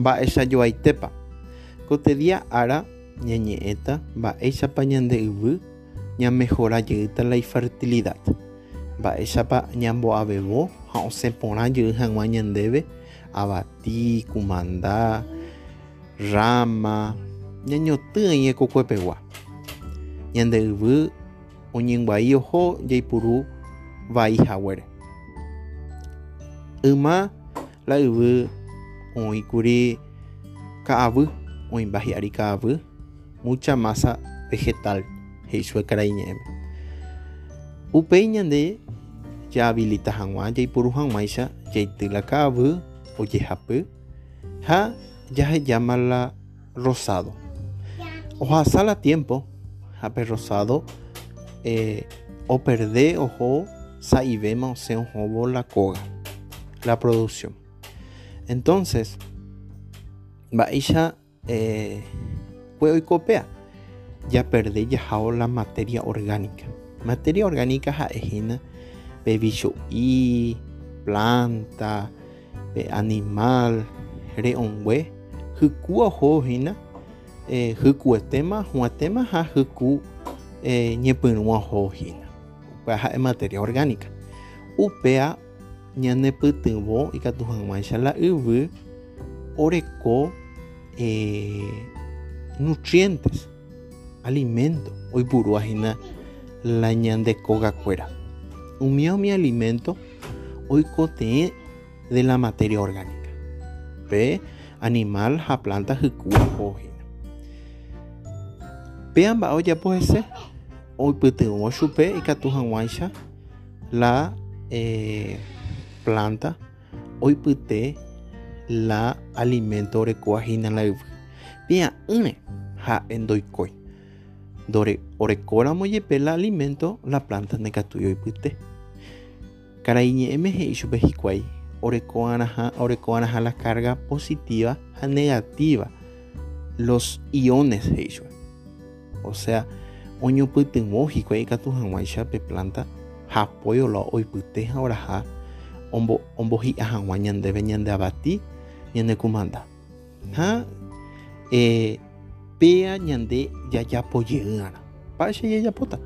mba'echajoaitépa kotedia ára ñañe'ẽta mba'éichapa ñande yvy ñamejorajeýta la infertilidad. Mba'éichapa ñambo'avevo ha osẽporãjey hag̃ua ñandéve avati kumanda rama ñañotỹi kokuepegua ñande yvy oñeguai oho jaipuru vaihaguére yma la yvy oĩkuri ka'avy oĩmba hi'ári ka'avy mucha masa vegetal he'i chupe karai ñe'ẽme upéi ñande jahabilita hag̃ua jaipuru hag̃uáicha jaity la ka'avy ojehapy ha jahejáma la rosado. Ohasa la tiempo hape rosado eh, operde ojo sa'ivéma osẽ ohóvo la koga la producción entonces mba'éicha eh, kue oikopea japerde jahávo la materia orgánica. Materia orgánica ha'ehína pe bicho'i planta pe animal re'õngue hyku ohóhína eh, hykuetéma huãtéma ha hyku eh, ñepyrũa ohóhína upéa ha'e materia orgánica upéa ñanepytyvõ ikatu hag̃uáicha la yvy oreko eh, nutrientes alimento. Oipurúahína la ñandekogakuéra umi umi alimento oikoteẽ de la materia orgánica. Pe animal ha planta hyku ohóhína péa mba'e ojapo hese oipytyvõ chupe ikatu hag̃uáicha la eh, planta oipyte la alimento orekuahína la yvy pia'ỹre ha'e ndoikói orekóramo jepe la alimento la planta ndekatúi oipyte karai ñe'ẽme he'i chupe hikuái orekó'arãha la carga positiva ha negativa. Los iones he'i chupe o sea oñopytyvõ hikuái ikatu hag̃uáicha pe planta ha apoyo la oipyte ha oraha ombo ombohi'a hag̃ua ñandéve ñande avati ñande kumanda ha eh, péa ñande jajapojeý'arã mba'éicha jajapóta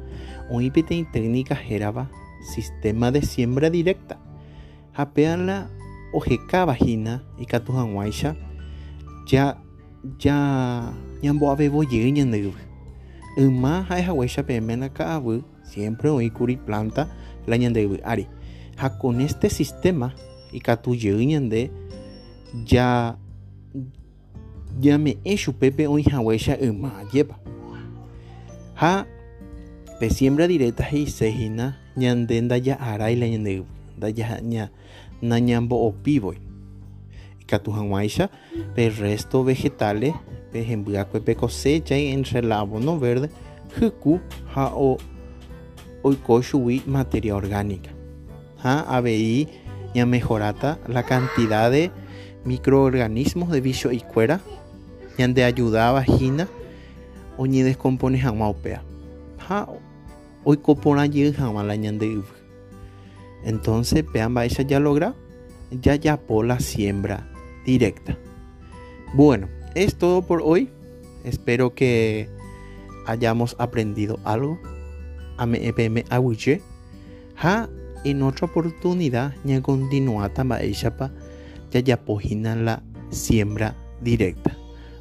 oĩ peteĩ técnica hérava sistema de siembra directa. Ha péa la ohekavahína ikatu hag̃uáicha ja ja ñambo'avevojey ñande yvy yma ha'ehaguéicha peẽme la ka'avy siempre oĩkuri planta la ñande yvy ári con este sistema ikatujey ñande ja ñame'ẽ chupépe oĩhaguéicha yma ajépa ha pe siembra directa he'iséhína ñande ndaja'aráila ñande yvy ndaja ña nañambo'opívoi ikatu hag̃uáicha pe resto vegetales pe hembyakue pe cosecha entre la abono verde hyku ha o, oiko chugui materia orgánica ha avei ñamejorata la cantidad de microorganismos de bicho ikuéra ñande ajudavahína oñedescompone hag̃ua upéa ha oikoporãjey hag̃ua la ñande entonces péa mba'éicha ya logra yajapo la siembra directa. Bueno es todo por hoy. Espero que hayamos aprendido algo. Ame'ẽpeme aguyje ha en otra oportunidad ña continuata mba'éichapa jajapohína la siembra directa.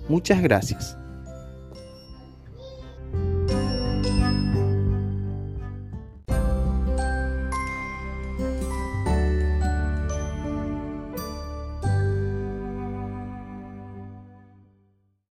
Muchas gracias